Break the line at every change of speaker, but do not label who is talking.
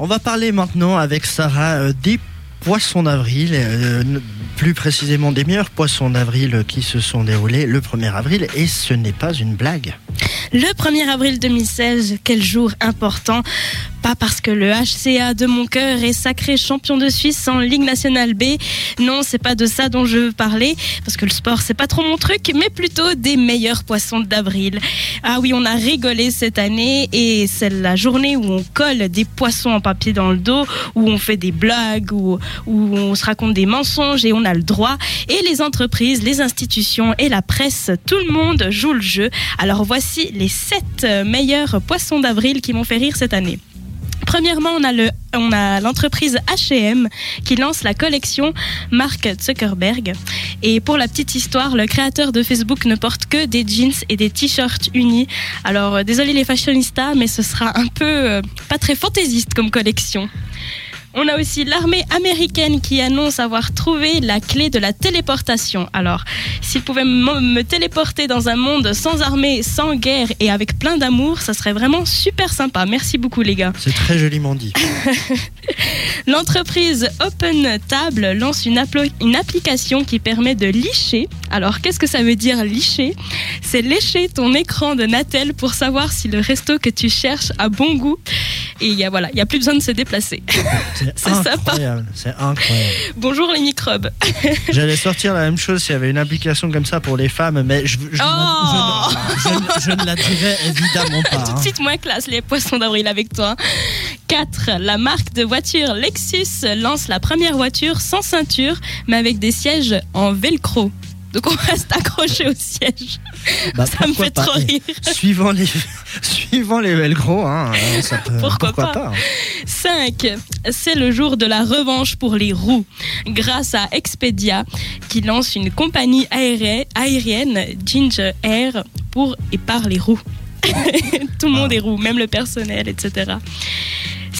On va parler maintenant avec Sarah euh, des poissons d'avril, euh, plus précisément des meilleurs poissons d'avril qui se sont déroulés le 1er avril et ce n'est pas une blague.
Le 1er avril 2016, quel jour important pas parce que le HCA de mon cœur est sacré champion de Suisse en Ligue nationale B. Non, c'est pas de ça dont je veux parler, parce que le sport c'est pas trop mon truc, mais plutôt des meilleurs poissons d'avril. Ah oui, on a rigolé cette année et c'est la journée où on colle des poissons en papier dans le dos, où on fait des blagues, où, où on se raconte des mensonges et on a le droit. Et les entreprises, les institutions et la presse, tout le monde joue le jeu. Alors voici les 7 meilleurs poissons d'avril qui m'ont fait rire cette année. Premièrement, on a le, on a l'entreprise H&M qui lance la collection Mark Zuckerberg. Et pour la petite histoire, le créateur de Facebook ne porte que des jeans et des t-shirts unis. Alors, euh, désolé les fashionistas, mais ce sera un peu euh, pas très fantaisiste comme collection. On a aussi l'armée américaine qui annonce avoir trouvé la clé de la téléportation. Alors, s'ils pouvaient me téléporter dans un monde sans armée, sans guerre et avec plein d'amour, ça serait vraiment super sympa. Merci beaucoup les gars.
C'est très joliment dit.
L'entreprise Open Table lance une, une, application qui permet de licher. Alors, qu'est-ce que ça veut dire licher? C'est lécher ton écran de Natel pour savoir si le resto que tu cherches a bon goût. Et il y a voilà, il y a plus besoin de se déplacer.
C'est incroyable. C'est incroyable.
Bonjour les microbes.
J'allais sortir la même chose s'il y avait une application comme ça pour les femmes, mais je, je,
oh
je, je ne la dirais évidemment pas.
Tout de
hein.
suite moins classe les poissons d'avril avec toi. 4. La marque de voiture Lexus lance la première voiture sans ceinture, mais avec des sièges en velcro. Donc on reste accroché au siège.
Bah,
ça me fait
pas.
trop rire.
Suivant les, suivant les velcro, hein, ça peut-
Pourquoi pas.
pas, hein.
5. C'est le jour de la revanche pour les roues. Grâce à Expedia, qui lance une compagnie aérienne, aérienne Ginger Air, pour et par les roues. Tout le monde
Ah.
est roux, même le personnel, etc.